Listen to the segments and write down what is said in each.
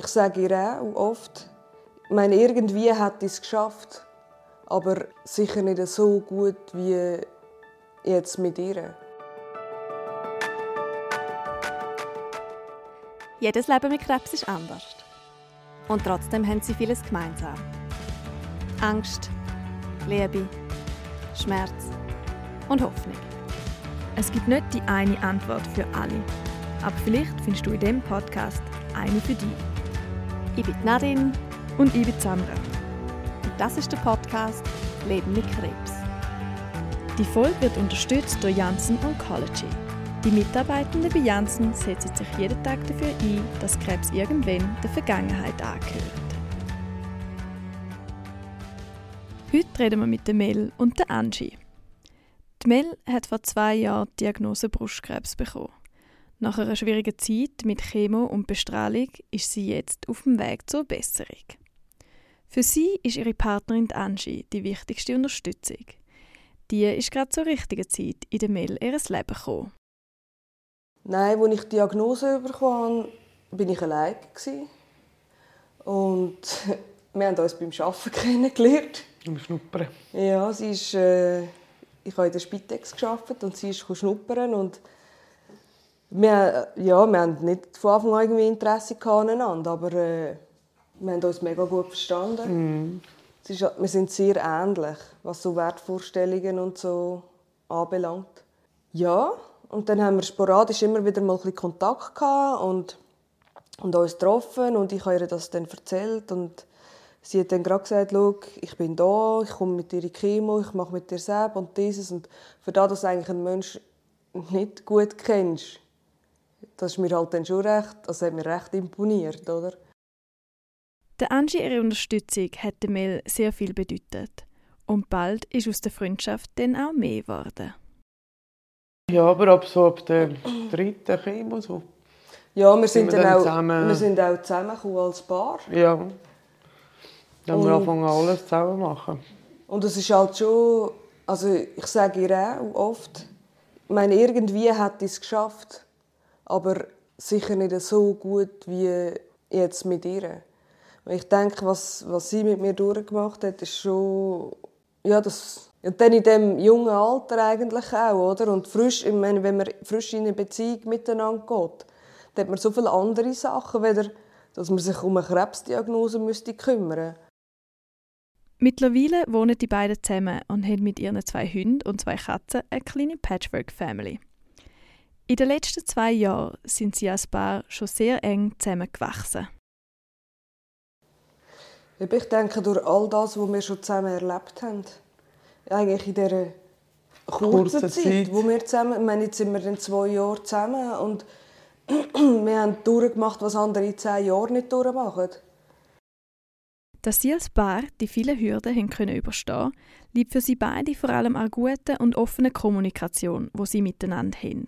ich sage ihr auch oft, ich meine, irgendwie hat es geschafft, aber sicher nicht so gut wie jetzt mit ihr. Jedes Leben mit Krebs ist anders. Und trotzdem haben sie vieles gemeinsam. Angst, Liebe, Schmerz und Hoffnung. Es gibt nicht die eine Antwort für alle. Aber vielleicht findest du in diesem Podcast eine für dich. Ich bin Nadine. Und ich bin Sandra. Und das ist der Podcast Leben mit Krebs. Die Folge wird unterstützt durch Janssen Oncology. Die Mitarbeitenden bei Janssen setzen sich jeden Tag dafür ein, dass Krebs irgendwann der Vergangenheit angehört. Heute reden wir mit Mel und der Angie. Mel hat vor zwei Jahren die Diagnose Brustkrebs bekommen. Nach einer schwierigen Zeit mit Chemo und Bestrahlung ist sie jetzt auf dem Weg zur Besserung. Für sie ist ihre Partnerin Angie die wichtigste Unterstützung. Die ist gerade zur richtigen Zeit in der Mel ihres Leben gekommen. Nein, als ich die Diagnose habe, war ich allein. Und wir haben uns beim Arbeiten kennengelernt. Im Schnuppern? Ja, sie ist, äh, ich habe in der Spitex gearbeitet und sie ist schnuppern und wir, ja, wir haben nicht von Anfang an irgendwie Interesse aneinander, aber äh, wir haben uns mega gut verstanden. Mm. Ist, wir sind sehr ähnlich, was so Wertvorstellungen und so anbelangt. Ja, und dann haben wir sporadisch immer wieder mal ein Kontakt gehabt und, und uns getroffen und ich habe ihr das dann erzählt und sie hat dann gerade gesagt, ich bin da, ich komme mit dir in Chemo, ich mache mit dir selbst und dieses und für das, dass du eigentlich einen Menschen nicht gut kennst, das ist mir halt dann schon recht, also hat mir recht imponiert, oder? Der Angie ihre Unterstützung hat Mel sehr viel bedeutet. Und bald ist aus der Freundschaft dann auch mehr geworden. Ja, aber ab so ab der dritten Chemo so. Ja, wir sind, sind wir dann, auch, zusammen... wir sind auch zusammengekommen als Paar. Ja. Dann haben wir angefangen alles zusammen machen. Und es ist halt schon, also ich sage ihr auch oft, ich meine, irgendwie hat es geschafft aber sicher nicht so gut wie jetzt mit ihr. Ich denke, was, was sie mit mir durchgemacht hat, ist schon, ja, das, und dann in dem jungen Alter eigentlich auch, oder? Und frisch, ich meine, wenn man frisch in eine Beziehung miteinander geht, dann hat man so viele andere Sachen, weder, dass man sich um eine Krebsdiagnose müsste kümmern Mittlerweile wohnen die beiden zusammen und haben mit ihren zwei Hunden und zwei Katzen eine kleine Patchwork-Family. In den letzten zwei Jahren sind sie als Paar schon sehr eng zusammengewachsen. Ich denke, durch all das, was wir schon zusammen erlebt haben, eigentlich in dieser kurzen, Zeit, Zeit, wo wir zusammen, ich meine, jetzt sind wir dann zwei Jahre zusammen und wir haben durchgemacht, was andere in zehn Jahren nicht durchmachen. Dass sie als Paar die vielen Hürden haben können überstehen liegt für sie beide vor allem an guter und offener Kommunikation, wo sie miteinander haben.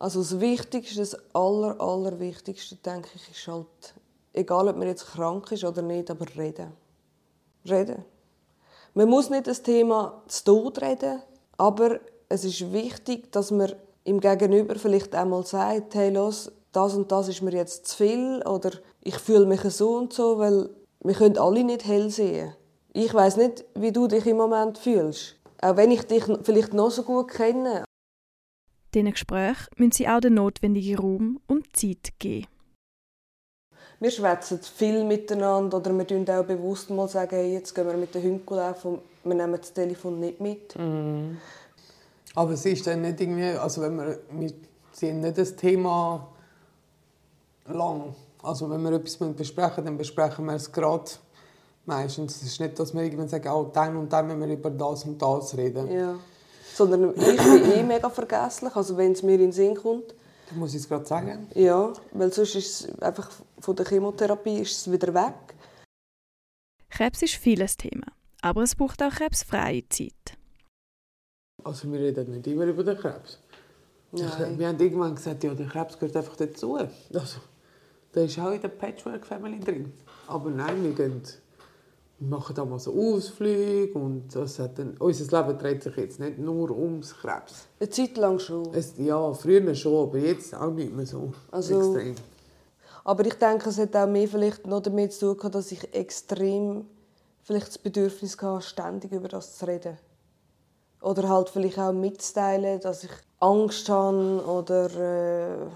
Also das Wichtigste, das Aller, Allerwichtigste, denke ich, ist halt, egal ob man jetzt krank ist oder nicht, aber reden. Reden. Man muss nicht das Thema zu Tod reden, aber es ist wichtig, dass man im Gegenüber vielleicht einmal sagt, hey, los, das und das ist mir jetzt zu viel oder ich fühle mich so und so, weil wir können alle nicht hell sehen. Ich weiß nicht, wie du dich im Moment fühlst. Auch wenn ich dich vielleicht noch so gut kenne. Diesen Gesprächen müssen sie auch den notwendigen Raum und Zeit geben. Wir schwätzen viel miteinander oder wir sagen auch bewusst mal, sagen, hey, jetzt gehen wir mit den Hunden laufen und wir nehmen das Telefon nicht mit. Mm. Aber es ist dann nicht irgendwie, also wenn wir, wir sind nicht das Thema lang. Also wenn wir etwas besprechen, dann besprechen wir es gerade meistens. Es ist nicht, dass wir irgendwann sagen, oh, dann und dann müssen wir über das und das reden. Ja. Sondern ich bin eh mega vergesslich. Also wenn es mir in den Sinn kommt. Dann muss ich es gerade sagen. Ja, weil sonst ist es einfach von der Chemotherapie ist es wieder weg. Krebs ist vieles Thema, aber es braucht auch krebsfreie Zeit. Also wir reden nicht immer über den Krebs. Nein. Wir haben irgendwann gesagt, ja, der Krebs gehört einfach dazu. Also, der ist auch in der Patchwork-Family drin. Aber nein, wir gehen wir machen da mal so Ausflüge und das hat dann, unser Leben dreht sich jetzt nicht nur ums Krebs. Eine Zeit lang schon? Es, ja, früher schon, aber jetzt auch nicht mehr so also, extrem. Aber ich denke, es hat auch mehr vielleicht noch damit zu tun, dass ich extrem vielleicht das Bedürfnis hatte, ständig über das zu reden. Oder halt vielleicht auch mitzuteilen, dass ich Angst habe oder äh,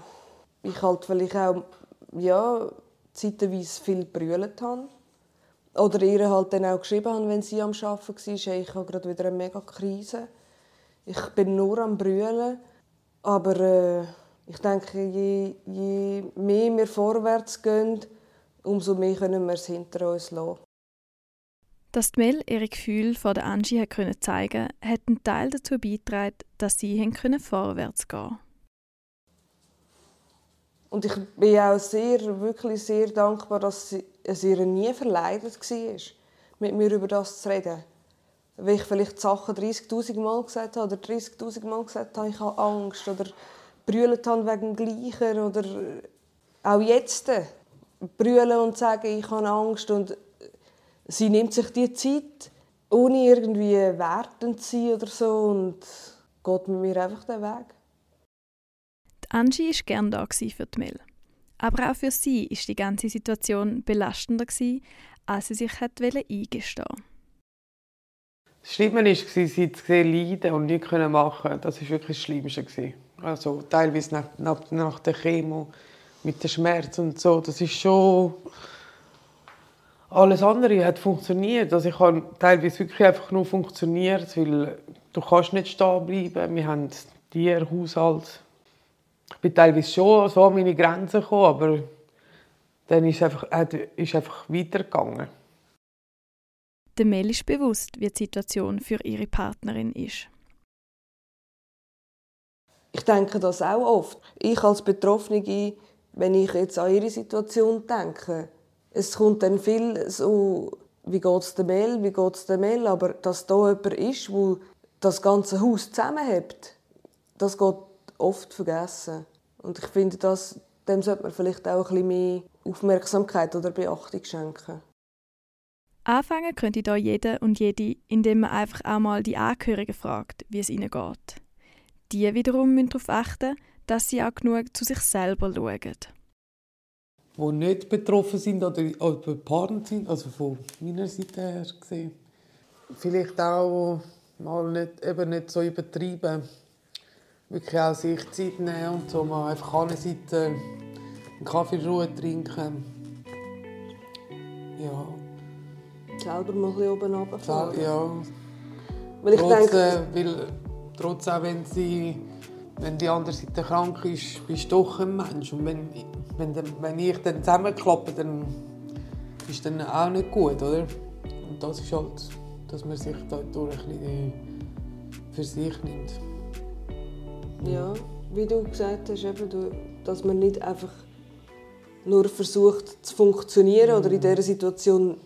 ich halt vielleicht auch ja, zeitweise viel brüllt habe. Oder ihr halt dann auch geschrieben habe, wenn sie am Arbeiten war, hey, ich habe gerade wieder eine mega Krise. Ich bin nur am brüllen. Aber äh, ich denke, je, je mehr wir vorwärts gehen, umso mehr können wir es hinter uns lassen. Dass die Mel ihre Gefühle vor der Angie zeigen hat einen Teil dazu beigetragen, dass sie vorwärts gehen konnte. Und ich bin auch sehr, wirklich sehr dankbar, dass es ihr nie verleidet war, mit mir über das zu reden. Weil ich vielleicht Sachen 30'000 Mal gesagt habe oder 30'000 Mal gesagt habe, ich habe Angst oder brüllt habe wegen Gleichen oder auch jetzt brüllen und sagen, ich habe Angst und sie nimmt sich die Zeit, ohne irgendwie wertend zu sein oder so und geht mit mir einfach den Weg. Angie war gerne da für die Mel. Aber auch für sie war die ganze Situation belastender, als sie sich eingestehen wollte. Das Schlimme war, sie zu sehen leiden und nichts machen Das war wirklich das Schlimmste. Also teilweise nach, nach, nach der Chemo, mit dem Schmerz und so. Das ist schon... Alles andere hat funktioniert. Also ich habe teilweise wirklich einfach nur funktioniert, weil du kannst nicht stehen bleiben. Wir haben Tier, Haushalt. Ich bin teilweise schon so an meine Grenzen gekommen, aber dann ist es einfach, ist einfach weitergegangen. Der Mel ist bewusst, wie die Situation für ihre Partnerin ist. Ich denke das auch oft. Ich als Betroffene, wenn ich jetzt an ihre Situation denke, es kommt dann viel so, wie geht es der Mel, wie geht es der Mel, aber dass da jemand ist, wo das ganze Haus zusammenhält, das geht oft vergessen. Und ich finde, das, dem sollte man vielleicht auch ein bisschen mehr Aufmerksamkeit oder Beachtung schenken. Anfangen könnte da jeder und jede, indem man einfach auch mal die Angehörigen fragt, wie es ihnen geht. Die wiederum müssen darauf achten, dass sie auch genug zu sich selber schauen. Die nicht betroffen sind oder, oder Partner sind, also von meiner Seite her gesehen. Vielleicht auch mal nicht, eben nicht so übertreiben. Wirklich auch sich Zeit nehmen und so mal einfach Seite einen Kaffee in Ruhe trinken. Ja, selber mal ein bisschen oben runterfahren. Ja. Weil ich trotz, denke... Äh, weil, trotz auch wenn, sie, wenn die andere Seite krank ist, bist du doch ein Mensch. Und wenn, wenn, wenn ich dann zusammenklappe, dann ist dann auch nicht gut, oder? Und das ist halt, dass man sich dadurch ein bisschen für sich nimmt. Ja, wie du gesagt hast, eben, dass man nicht einfach nur versucht zu funktionieren mhm. oder in dieser Situation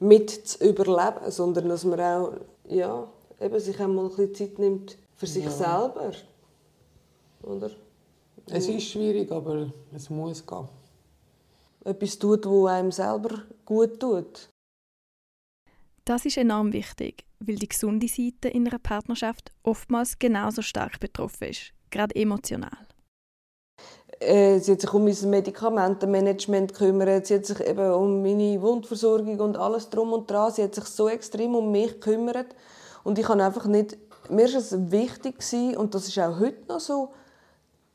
mit zu überleben, sondern dass man auch ja, eben sich einmal ein bisschen Zeit nimmt für sich ja. selber. Oder? Es ist schwierig, aber es muss gehen. Etwas tut, was einem selber gut tut. Das ist enorm wichtig, weil die gesunde Seite in einer Partnerschaft oftmals genauso stark betroffen ist, gerade emotional äh, sie hat sich um mein Medikamentenmanagement gekümmert, sie hat sich eben um meine Wundversorgung und alles drum und dran. Sie hat sich so extrem um mich gekümmert und ich kann einfach nicht, mir ist es wichtig und das ist auch heute noch so,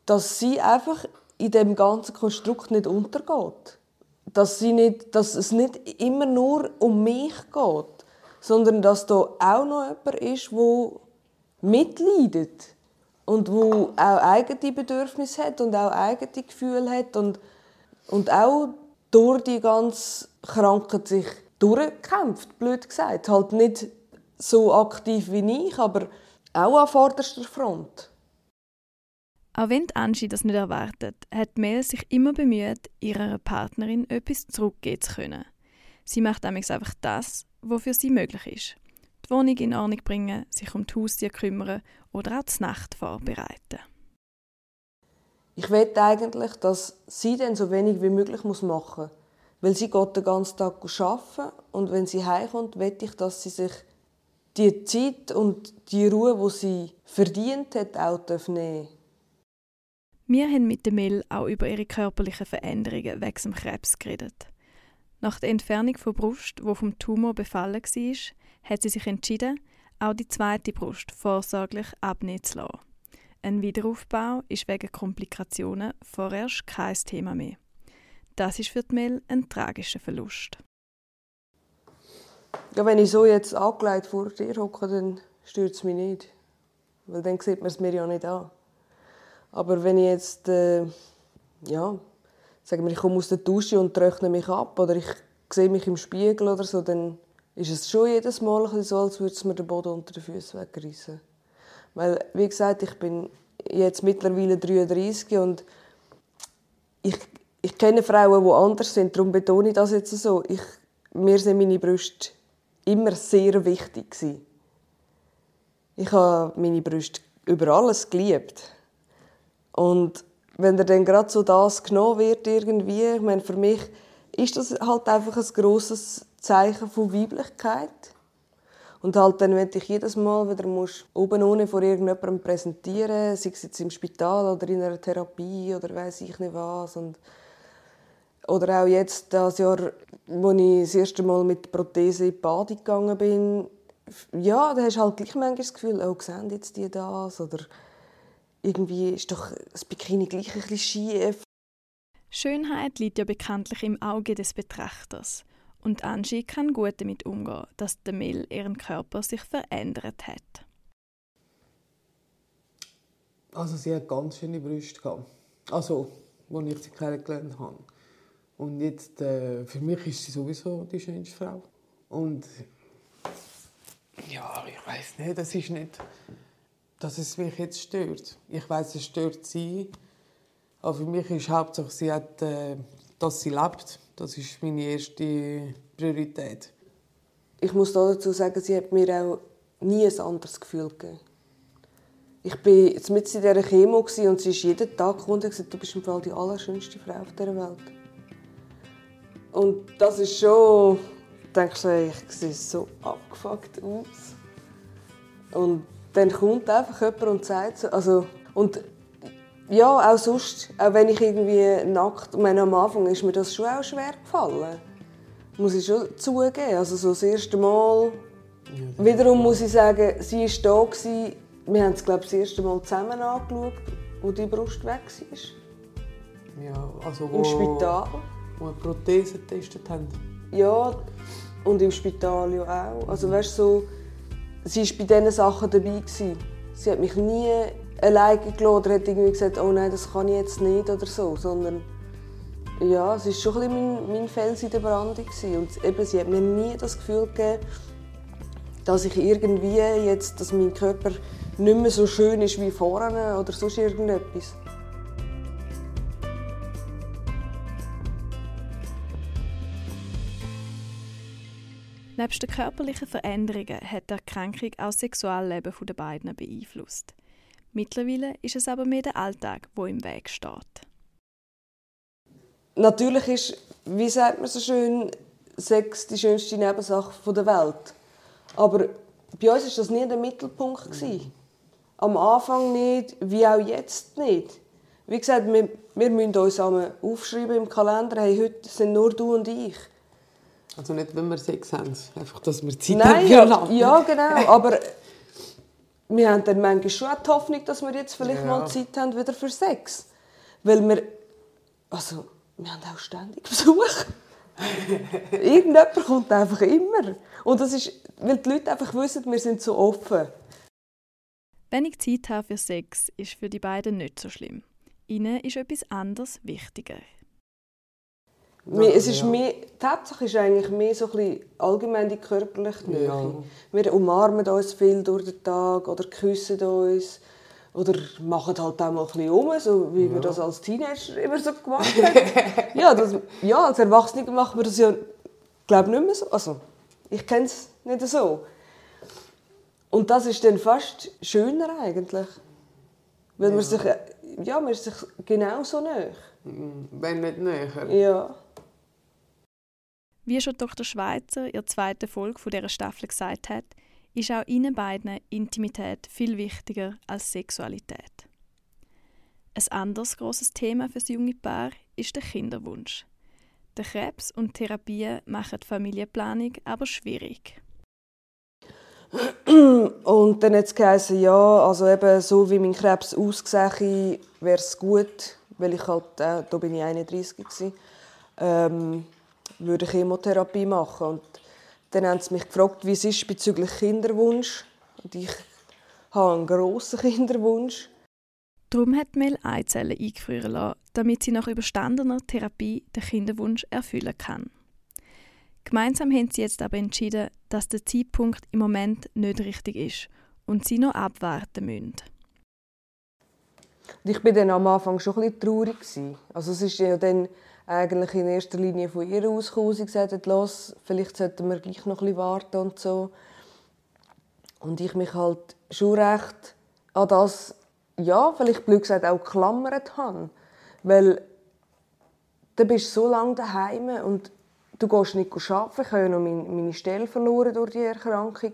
dass sie einfach in dem ganzen Konstrukt nicht untergeht. Dass, sie nicht, dass es nicht immer nur um mich geht, sondern dass da auch noch jemand ist, der mitleidet und wo auch eigene Bedürfnisse hat und auch eigene Gefühle hat und, und auch durch die ganze Krankheit sich durchkämpft, blöd gesagt. Halt nicht so aktiv wie ich, aber auch an vorderster Front. Auch wenn Angie das nicht erwartet, hat Mel sich immer bemüht, ihrer Partnerin etwas zurückgeben zu können. Sie macht einfach das, was für sie möglich ist die Wohnung in Ordnung bringen, sich um die Haustiere kümmern oder auch die Nacht vorbereiten. Ich will eigentlich, dass sie dann so wenig wie möglich machen muss. Weil sie geht den ganzen Tag arbeiten und wenn sie heimkommt, will ich, dass sie sich die Zeit und die Ruhe, die sie verdient hat, auch nehmen Wir haben mit der Mel auch über ihre körperlichen Veränderungen wegen dem Krebs geredet. Nach der Entfernung von Brust, wo vom Tumor befallen war, hat sie sich entschieden, auch die zweite Brust vorsorglich abnehmen zu lassen. Ein Wiederaufbau ist wegen Komplikationen vorerst kein Thema mehr. Das ist für die Mel ein tragischer Verlust. Ja, wenn ich so jetzt angelegt vor dir hocke, dann stört es mich nicht. Weil dann sieht man es mir ja nicht an. Aber wenn ich jetzt, äh, ja, sagen wir, ich komme aus der Dusche und trockne mich ab oder ich sehe mich im Spiegel oder so, dann ist es schon jedes Mal so, als würde es mir den Boden unter den Füßen wegreißen. Weil, wie gesagt, ich bin jetzt mittlerweile 33 und ich, ich kenne Frauen, die anders sind, darum betone ich das jetzt so. Ich, mir sind meine Brüste immer sehr wichtig gewesen. Ich habe meine Brüste über alles geliebt. Und wenn er dann gerade so das genommen wird irgendwie, ich meine, für mich ist das halt einfach ein grosses Zeichen von Weiblichkeit. Und halt dann, wenn ich jedes Mal wieder muss, oben ohne vor irgendjemandem präsentieren, sei es jetzt im Spital oder in einer Therapie oder weiß ich nicht was. Und oder auch jetzt das Jahr, wo ich das erste Mal mit Prothese in die Bade gegangen bin, ja, da hast du halt gleich manchmal das Gefühl, oh, sehen jetzt die das? Oder irgendwie ist doch das Bikini gleich ein bisschen schief. Schönheit liegt ja bekanntlich im Auge des Betrachters. Und Angie kann gut damit umgehen, dass der Mel ihren Körper sich verändert hat. Also sie hat ganz schöne Brüste gehabt. Also, als ich sie kennengelernt habe. Und jetzt, äh, für mich ist sie sowieso die schönste Frau. Und ja, ich weiß nicht, das ist nicht, dass es mich jetzt stört. Ich weiß, es stört sie. Aber für mich ist hauptsächlich, sie hat, äh, dass sie lebt. Das ist meine erste Priorität. Ich muss dazu sagen, sie hat mir auch nie ein anderes Gefühl gegeben. Ich war mit in dieser Chemo und sie ist jeden Tag gekommen und gesagt, du bist im Fall die allerschönste Frau auf dieser Welt. Und das ist schon denkst du, ich sehe so abgefuckt aus. Und dann kommt einfach jemand und sagt so, also, und ja, auch sonst, auch wenn ich irgendwie nackt, meine, am Anfang ist mir das schon auch schwer gefallen. Muss ich schon zugeben. Also so das erste Mal, ja, wiederum muss ich sagen, sie war da, gewesen. wir haben es glaube ich, das erste Mal zusammen angeschaut, wo die Brust weg war. Ja, also wo, Im Spital. Wo eine Prothese getestet haben. Ja, und im Spital ja auch. Also weißt, so, sie war bei diesen Sachen dabei. Gewesen. Sie hat mich nie alleine gelassen oder hat irgendwie gesagt, oh nein, das kann ich jetzt nicht oder so, sondern ja, es war schon ein mein, mein Fels in der Brandung. Und eben, sie hat mir nie das Gefühl gegeben, dass ich irgendwie jetzt, dass mein Körper nicht mehr so schön ist wie vorher oder sonst irgendetwas. Neben den körperlichen Veränderungen hat die Erkrankung auch das Sexualleben der beiden beeinflusst. Mittlerweile ist es aber mehr der Alltag, wo im Weg steht. Natürlich ist, wie sagt man so schön, Sex die schönste Nebensache der Welt. Aber bei uns war das nie der Mittelpunkt. Am Anfang nicht, wie auch jetzt nicht. Wie gesagt, wir, wir müssen uns aufschreiben im Kalender, hey, heute sind nur du und ich. Also nicht, wenn wir Sex haben, einfach, dass wir Zeit Nein, haben ja, ja, genau, aber wir haben dann manchmal schon die Hoffnung, dass wir jetzt vielleicht ja. mal Zeit haben wieder für Sex. Weil wir, also, wir haben auch ständig Besuch. Irgendjemand kommt einfach immer. Und das ist, weil die Leute einfach wissen, wir sind so offen. Wenig Zeit haben für Sex ist für die beiden nicht so schlimm. Ihnen ist etwas anderes wichtiger. Ja, es ist ja. mehr, die Tatsache ist eigentlich mehr so ein allgemein die körperliche Nähe. Ja. Wir umarmen uns viel durch den Tag oder küssen uns oder machen halt auch mal ein bisschen um, so wie ja. wir das als Teenager immer so gemacht haben. ja, das, ja, als Erwachsene machen wir das ja, glaube nicht mehr so. Also, ich kenne es nicht so. Und das ist dann fast schöner eigentlich. Weil man sich, ja, man ist sich genauso näher. Wenn nicht näher. Ja. Wie schon Dr. Schweizer in der zweiten Folge dieser Staffel gesagt hat, ist auch ihnen beiden Intimität viel wichtiger als Sexualität. Ein anderes großes Thema für das junge Paar ist der Kinderwunsch. Der Krebs und Therapien machen die Familienplanung aber schwierig. Und dann hat es geheißen, ja, also eben so wie mein Krebs ausgesehen wäre es gut, weil ich halt, äh, da bin ich 31 gewesen, ähm, würde Chemotherapie machen. Und dann haben sie mich gefragt, wie es ist bezüglich Kinderwunsch. Und ich habe einen grossen Kinderwunsch. Darum hat Mel Eizellen eingefrieren lassen, damit sie nach überstandener Therapie den Kinderwunsch erfüllen kann. Gemeinsam haben sie jetzt aber entschieden, dass der Zeitpunkt im Moment nicht richtig ist und sie noch abwarten müssen. Ich war dann am Anfang schon ein bisschen traurig. Also es ist ja dann eigentlich in erster Linie von ihr ausgekommen. Sie gesagt hat, los, vielleicht sollten wir gleich noch ein warten und so. Und ich mich halt schon recht an das, ja, vielleicht blöd gesagt, auch geklammert habe. Weil du bist so lange daheim und du gehst nicht arbeiten. Ich habe ja noch meine Stelle verloren durch die Erkrankung.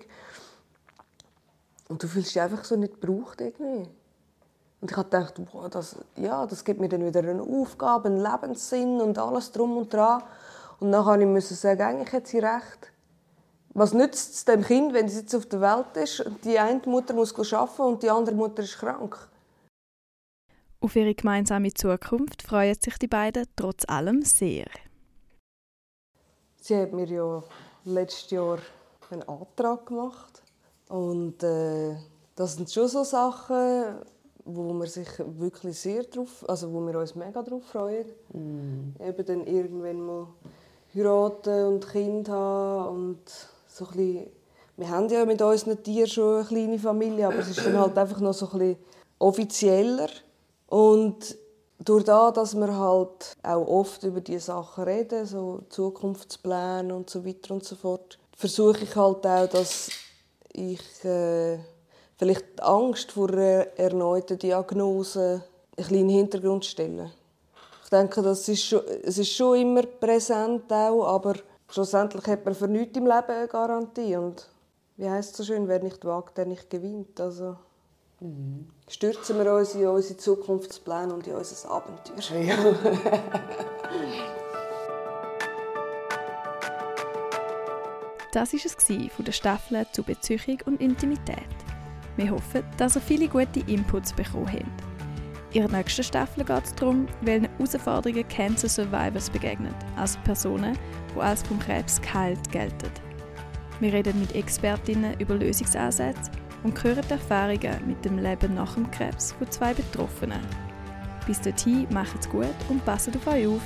Und du fühlst dich einfach so nicht gebraucht irgendwie. Und ich habe gedacht, boah, das, ja, das gibt mir dann wieder eine Aufgabe, einen Lebenssinn und alles drum und dran. Und dann musste ich sagen, eigentlich hat sie recht. Was nützt es dem Kind, wenn es jetzt auf der Welt ist und die eine Mutter muss arbeiten und die andere Mutter ist krank? Auf ihre gemeinsame Zukunft freuen sich die beiden trotz allem sehr. Sie hat mir ja letztes Jahr einen Antrag gemacht und äh, das sind schon so Sachen, wo wir sich wirklich sehr drauf, also wo wir uns mega drauf freuen. Mm. Eben dann irgendwann mal heiraten und Kind haben und so ein bisschen, wir haben ja mit unseren Tieren schon eine kleine Familie, aber es ist dann halt einfach noch so ein bisschen offizieller und durch das, dass wir halt auch oft über diese Sachen reden, so Zukunftspläne und so weiter und so fort, versuche ich halt auch, dass ich äh, vielleicht die Angst vor einer erneuten Diagnose ein bisschen in den Hintergrund stellen. Ich denke, das ist schon, es ist schon immer präsent auch, aber schlussendlich hat man für nichts im Leben eine Garantie. Und wie heißt es so schön, wer nicht wagt, der nicht gewinnt. Also mhm. stürzen wir uns in unsere Zukunftspläne und in unser Abenteuer. Ja. das war es von der Staffel zu Beziehung und Intimität. Wir hoffen, dass ihr viele gute Inputs bekommen habt. In der nächsten Staffel geht es darum, welchen Herausforderungen Cancer Survivors begegnen, also Personen, die als vom Krebs geheilt gelten. Wir reden mit Expertinnen über Lösungsansätze und hören die Erfahrungen mit dem Leben nach dem Krebs von zwei Betroffenen. Bis dorthin macht's gut und passt auf euch auf.